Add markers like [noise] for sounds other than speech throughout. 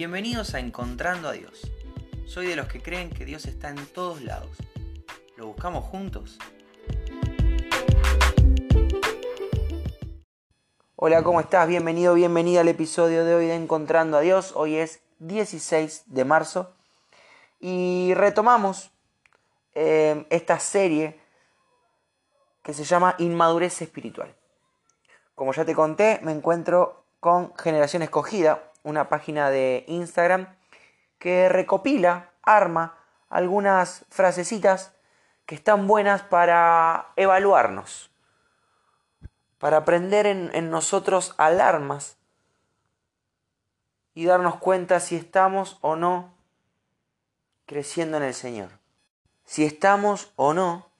Bienvenidos a Encontrando a Dios. Soy de los que creen que Dios está en todos lados. ¿Lo buscamos juntos? Hola, ¿cómo estás? Bienvenido, bienvenida al episodio de hoy de Encontrando a Dios. Hoy es 16 de marzo y retomamos eh, esta serie que se llama Inmadurez Espiritual. Como ya te conté, me encuentro con Generación Escogida, una página de Instagram que recopila, arma algunas frasecitas que están buenas para evaluarnos, para prender en, en nosotros alarmas y darnos cuenta si estamos o no creciendo en el Señor, si estamos o no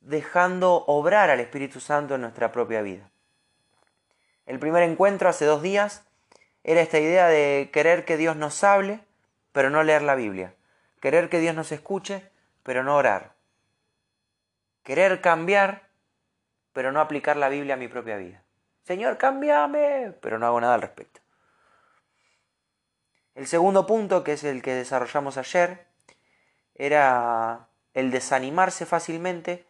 dejando obrar al Espíritu Santo en nuestra propia vida. El primer encuentro hace dos días era esta idea de querer que Dios nos hable, pero no leer la Biblia. Querer que Dios nos escuche, pero no orar. Querer cambiar, pero no aplicar la Biblia a mi propia vida. Señor, cámbiame, pero no hago nada al respecto. El segundo punto, que es el que desarrollamos ayer, era el desanimarse fácilmente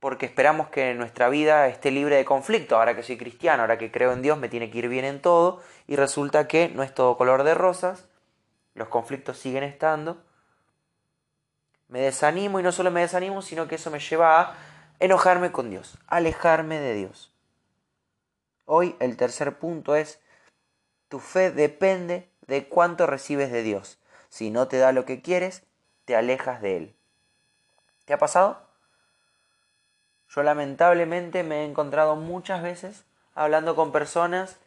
porque esperamos que nuestra vida esté libre de conflicto. Ahora que soy cristiano, ahora que creo en Dios, me tiene que ir bien en todo. Y resulta que no es todo color de rosas. Los conflictos siguen estando. Me desanimo y no solo me desanimo, sino que eso me lleva a enojarme con Dios, alejarme de Dios. Hoy el tercer punto es, tu fe depende de cuánto recibes de Dios. Si no te da lo que quieres, te alejas de Él. ¿Te ha pasado? Yo lamentablemente me he encontrado muchas veces hablando con personas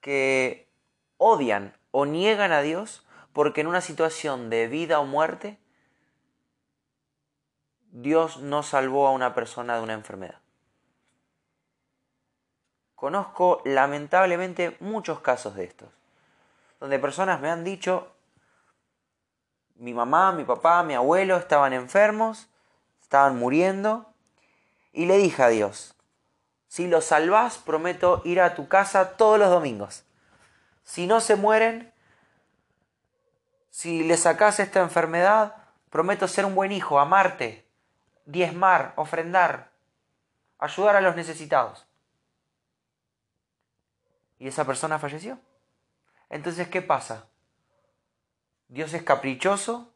que odian o niegan a Dios porque en una situación de vida o muerte Dios no salvó a una persona de una enfermedad. Conozco lamentablemente muchos casos de estos, donde personas me han dicho, mi mamá, mi papá, mi abuelo estaban enfermos, estaban muriendo, y le dije a Dios, si los salvás, prometo ir a tu casa todos los domingos. Si no se mueren, si le sacás esta enfermedad, prometo ser un buen hijo, amarte, diezmar, ofrendar, ayudar a los necesitados. Y esa persona falleció. Entonces, ¿qué pasa? ¿Dios es caprichoso?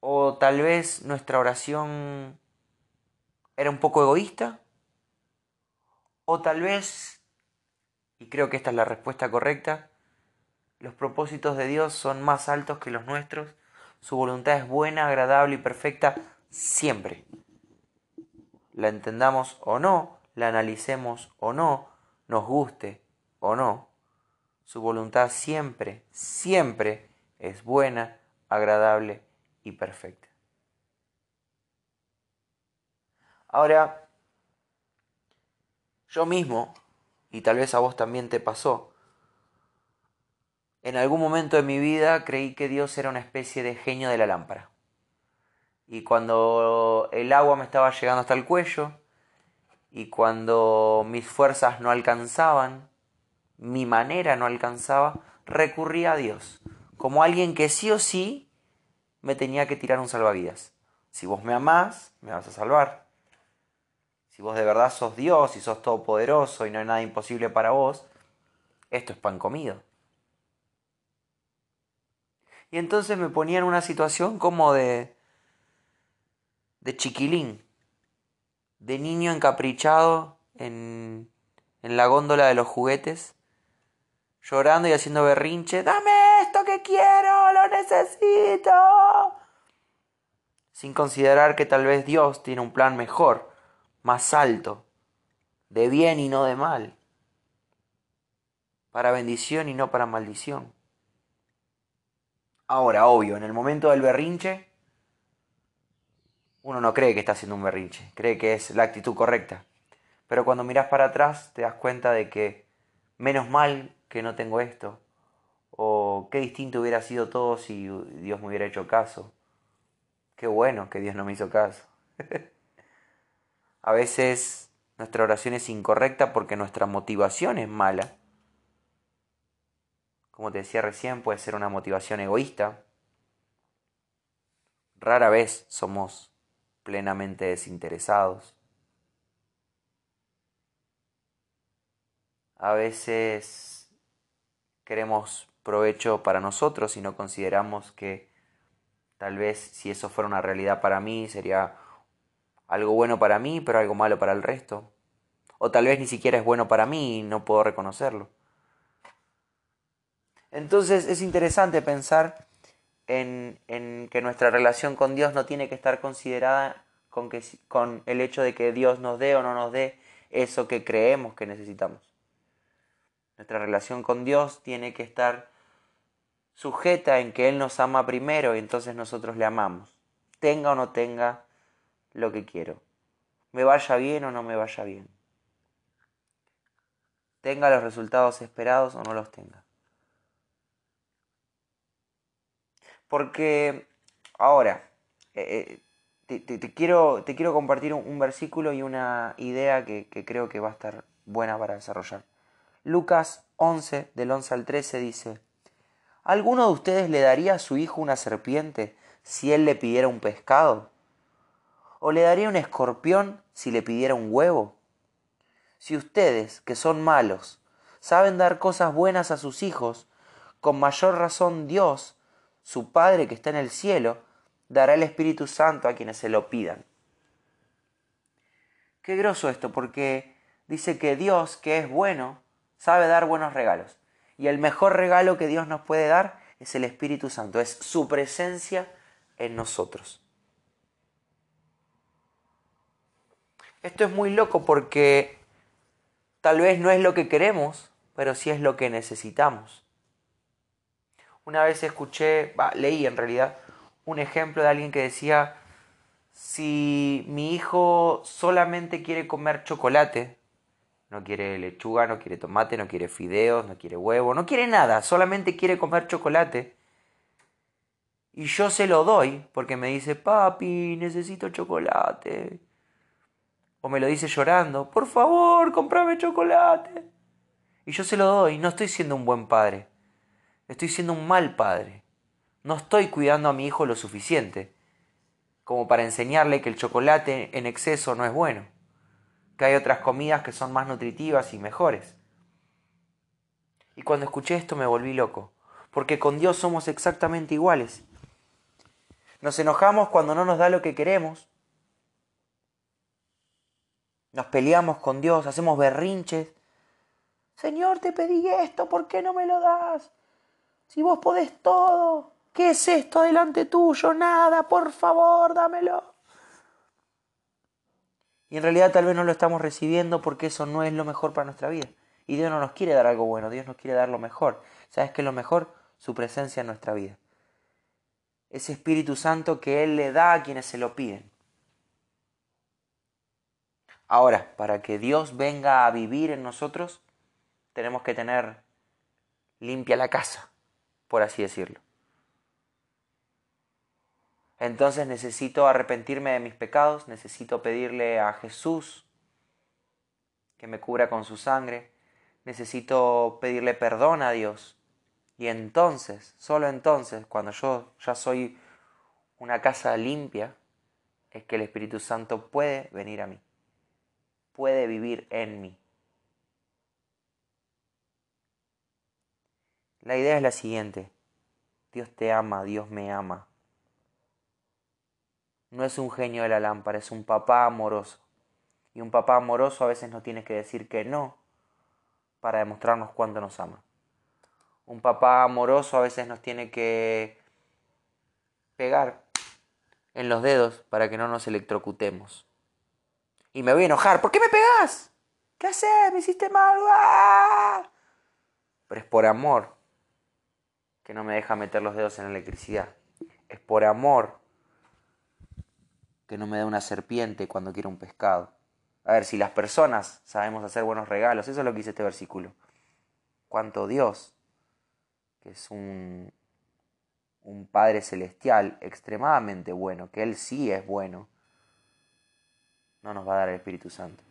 O tal vez nuestra oración era un poco egoísta. O tal vez, y creo que esta es la respuesta correcta, los propósitos de Dios son más altos que los nuestros. Su voluntad es buena, agradable y perfecta siempre. La entendamos o no, la analicemos o no, nos guste o no. Su voluntad siempre, siempre es buena, agradable y perfecta. Ahora, yo mismo, y tal vez a vos también te pasó, en algún momento de mi vida creí que Dios era una especie de genio de la lámpara. Y cuando el agua me estaba llegando hasta el cuello, y cuando mis fuerzas no alcanzaban, mi manera no alcanzaba, recurría a Dios, como alguien que sí o sí me tenía que tirar un salvavidas. Si vos me amás, me vas a salvar. Si vos de verdad sos Dios y sos todopoderoso y no hay nada imposible para vos, esto es pan comido. Y entonces me ponía en una situación como de de chiquilín, de niño encaprichado en, en la góndola de los juguetes, llorando y haciendo berrinche, dame que quiero, lo necesito. Sin considerar que tal vez Dios tiene un plan mejor, más alto, de bien y no de mal, para bendición y no para maldición. Ahora, obvio, en el momento del berrinche, uno no cree que está haciendo un berrinche, cree que es la actitud correcta. Pero cuando miras para atrás te das cuenta de que menos mal que no tengo esto, o qué distinto hubiera sido todo si Dios me hubiera hecho caso. Qué bueno que Dios no me hizo caso. [laughs] a veces nuestra oración es incorrecta porque nuestra motivación es mala. Como te decía recién, puede ser una motivación egoísta. Rara vez somos plenamente desinteresados. A veces queremos provecho para nosotros y no consideramos que tal vez si eso fuera una realidad para mí sería algo bueno para mí pero algo malo para el resto. O tal vez ni siquiera es bueno para mí y no puedo reconocerlo. Entonces es interesante pensar en, que nuestra relación con Dios no tiene que estar considerada con, que, con el hecho de que Dios nos dé o no nos dé eso que creemos que necesitamos. Nuestra relación con Dios tiene que estar sujeta en que Él nos ama primero y entonces nosotros le amamos. Tenga o no tenga lo que quiero. Me vaya bien o no me vaya bien. Tenga los resultados esperados o no los tenga. Porque ahora, eh, eh, te, quiero, te, quiero, compartir un, versículo y una idea que, que creo que va a estar buena para desarrollar. Lucas 11, del 11 al 13 dice, ¿Alguno de ustedes le daría a su hijo una serpiente si él le pidiera un pescado? ¿O le daría un escorpión si le pidiera un huevo? Si ustedes, que son malos, saben dar cosas buenas a sus hijos, con mayor razón Dios, su Padre que está en el cielo, dará el Espíritu Santo a quienes se lo pidan. Qué groso esto, porque dice que Dios, que es bueno, sabe dar buenos regalos. Y el mejor regalo que Dios nos puede dar es el Espíritu Santo, es su presencia en nosotros. Esto es muy loco porque tal vez no es lo que queremos, pero sí es lo que necesitamos. Una vez escuché, leí en realidad, un ejemplo de alguien que decía, si mi hijo solamente quiere comer chocolate, no quiere lechuga, no quiere tomate, no quiere fideos, no quiere huevo, no quiere nada, solamente quiere comer chocolate. Y yo se lo doy porque me dice, papi, necesito chocolate. O me lo dice llorando, por favor, comprame chocolate. Y yo se lo doy, no estoy siendo un buen padre, estoy siendo un mal padre. No estoy cuidando a mi hijo lo suficiente como para enseñarle que el chocolate en exceso no es bueno que hay otras comidas que son más nutritivas y mejores. Y cuando escuché esto me volví loco, porque con Dios somos exactamente iguales. Nos enojamos cuando no nos da lo que queremos. Nos peleamos con Dios, hacemos berrinches. Señor, te pedí esto, ¿por qué no me lo das? Si vos podés todo, ¿qué es esto delante tuyo? Nada, por favor, dámelo. Y en realidad tal vez no lo estamos recibiendo porque eso no es lo mejor para nuestra vida. Y Dios no nos quiere dar algo bueno, Dios nos quiere dar lo mejor. ¿Sabes qué es lo mejor? Su presencia en nuestra vida. Ese Espíritu Santo que Él le da a quienes se lo piden. Ahora, para que Dios venga a vivir en nosotros, tenemos que tener limpia la casa, por así decirlo. Entonces necesito arrepentirme de mis pecados, necesito pedirle a Jesús que me cubra con su sangre, necesito pedirle perdón a Dios. Y entonces, solo entonces, cuando yo ya soy una casa limpia, es que el Espíritu Santo puede venir a mí, puede vivir en mí. La idea es la siguiente, Dios te ama, Dios me ama. No es un genio de la lámpara, es un papá amoroso. Y un papá amoroso a veces nos tiene que decir que no para demostrarnos cuánto nos ama. Un papá amoroso a veces nos tiene que pegar en los dedos para que no nos electrocutemos. Y me voy a enojar. ¿Por qué me pegas? ¿Qué haces? Me hiciste mal. ¡Ah! Pero es por amor que no me deja meter los dedos en la electricidad. Es por amor que no me da una serpiente cuando quiero un pescado. A ver, si las personas sabemos hacer buenos regalos, eso es lo que dice este versículo. Cuanto Dios, que es un, un Padre celestial extremadamente bueno, que Él sí es bueno, no nos va a dar el Espíritu Santo.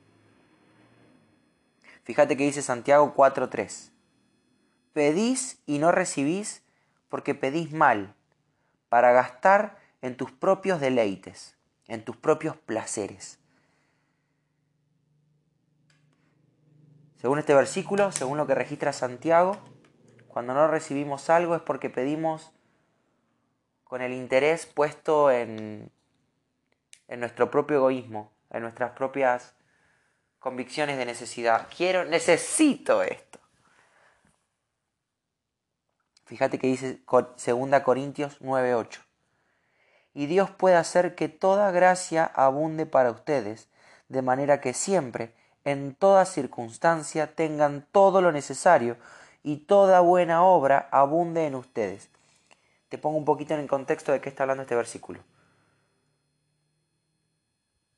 Fíjate que dice Santiago 4.3. Pedís y no recibís porque pedís mal, para gastar en tus propios deleites, en tus propios placeres. Según este versículo, según lo que registra Santiago, cuando no recibimos algo es porque pedimos con el interés puesto en, en nuestro propio egoísmo, en nuestras propias convicciones de necesidad. Quiero, necesito esto. Fíjate que dice 2 Corintios 9:8. Y Dios puede hacer que toda gracia abunde para ustedes, de manera que siempre, en toda circunstancia, tengan todo lo necesario y toda buena obra abunde en ustedes. Te pongo un poquito en el contexto de qué está hablando este versículo.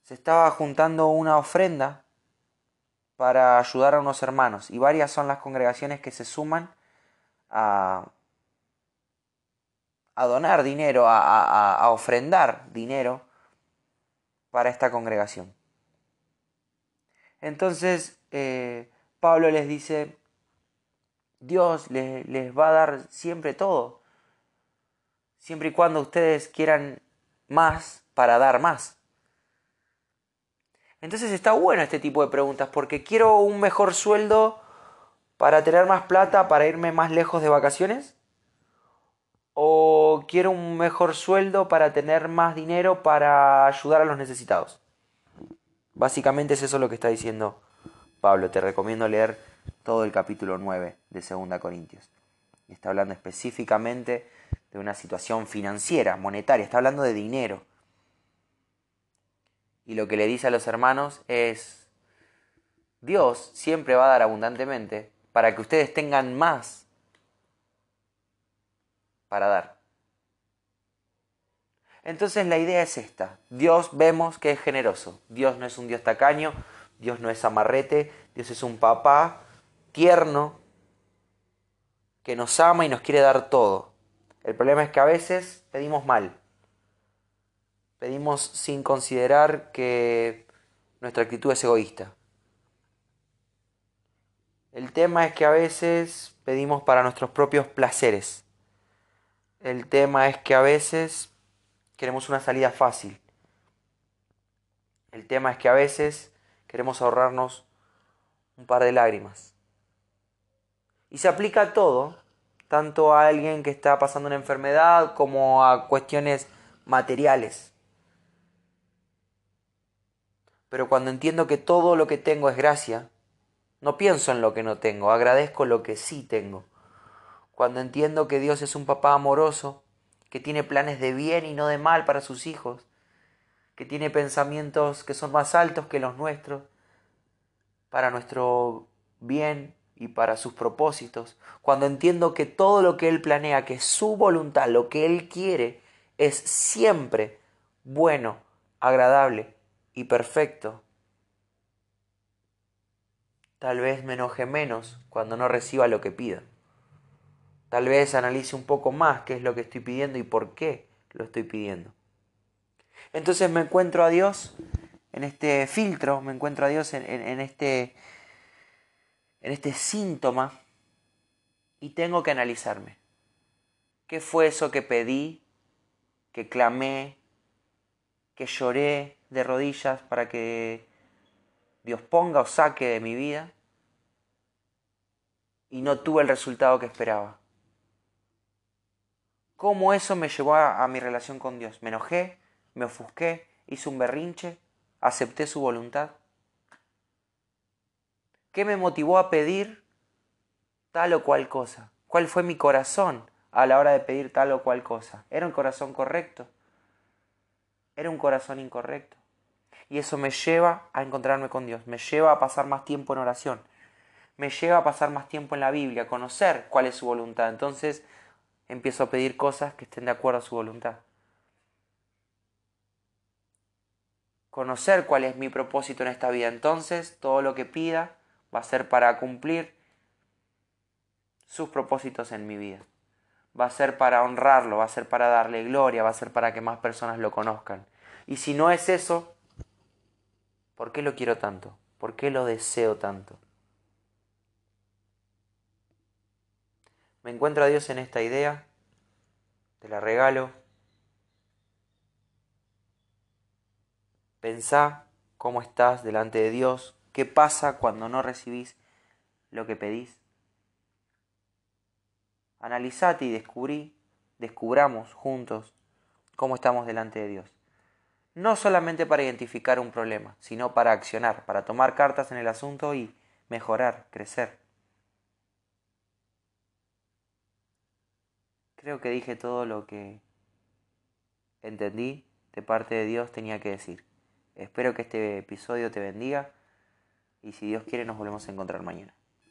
Se estaba juntando una ofrenda para ayudar a unos hermanos y varias son las congregaciones que se suman a, a donar dinero, a, ofrendar dinero para esta congregación. Entonces eh, Pablo les dice, Dios les, les va a dar siempre todo, siempre y cuando ustedes quieran más para dar más. Entonces está bueno este tipo de preguntas porque quiero un mejor sueldo para tener más plata para irme más lejos de vacaciones. ¿O quiero un mejor sueldo para tener más dinero para ayudar a los necesitados? Básicamente es eso lo que está diciendo Pablo. Te recomiendo leer todo el capítulo 9 de 2 Corintios. Está hablando específicamente de una situación financiera, monetaria, está hablando de dinero y lo que le dice a los hermanos es, Dios siempre va a dar abundantemente para que ustedes tengan más para dar. Entonces la idea es esta. Dios vemos que es generoso. Dios no es un Dios tacaño, Dios no es amarrete, Dios es un papá tierno que nos ama y nos quiere dar todo. El problema es que a veces pedimos mal. Pedimos sin considerar que nuestra actitud es egoísta. El tema es que a veces pedimos para nuestros propios placeres. El tema es que a veces queremos una salida fácil. El tema es que a veces queremos ahorrarnos un par de lágrimas. Y se aplica a todo, tanto a alguien que está pasando una enfermedad como a cuestiones materiales. Pero cuando entiendo que todo lo que tengo es gracia, no pienso en lo que no tengo, agradezco lo que sí tengo. Cuando entiendo que Dios es un papá amoroso, que tiene planes de bien y no de mal para sus hijos, que tiene pensamientos que son más altos que los nuestros, para nuestro bien y para sus propósitos, cuando entiendo que todo lo que Él planea, que su voluntad, lo que Él quiere, es siempre bueno, agradable y perfecto. Tal vez me enoje menos cuando no reciba lo que pida. Tal vez analice un poco más qué es lo que estoy pidiendo y por qué lo estoy pidiendo. Entonces me encuentro a Dios en este filtro, me encuentro a Dios en, este, en este síntoma y tengo que analizarme. ¿Qué fue eso que pedí, que clamé, que lloré, de rodillas para que Dios ponga o saque de mi vida y no tuve el resultado que esperaba. ¿Cómo eso me llevó a, mi relación con Dios? Me enojé, me ofusqué, hice un berrinche, acepté su voluntad. ¿Qué me motivó a pedir tal o cual cosa? ¿Cuál fue mi corazón a la hora de pedir tal o cual cosa? ¿Era un corazón correcto? ¿Era un corazón incorrecto? y eso me lleva a encontrarme con Dios, me lleva a pasar más tiempo en oración, me lleva a pasar más tiempo en la Biblia, a conocer cuál es su voluntad. Entonces empiezo a pedir cosas que estén de acuerdo a su voluntad. Conocer cuál es mi propósito en esta vida. Entonces todo lo que pida va a ser para cumplir sus propósitos en mi vida. Va a ser para honrarlo, va a ser para darle gloria, va a ser para que más personas lo conozcan. Y si no es eso, ¿Por qué lo quiero tanto? ¿Por qué lo deseo tanto? Me encuentro a Dios en esta idea, te la regalo. Pensá cómo estás delante de Dios, qué pasa cuando no recibís lo que pedís. Analizate y descubrí, descubramos juntos cómo estamos delante de Dios. No solamente para identificar un problema, sino para accionar, para tomar cartas en el asunto y mejorar, crecer. Creo que dije todo lo que entendí de parte de Dios tenía que decir. Espero que este episodio te bendiga y si Dios quiere nos volvemos a encontrar mañana.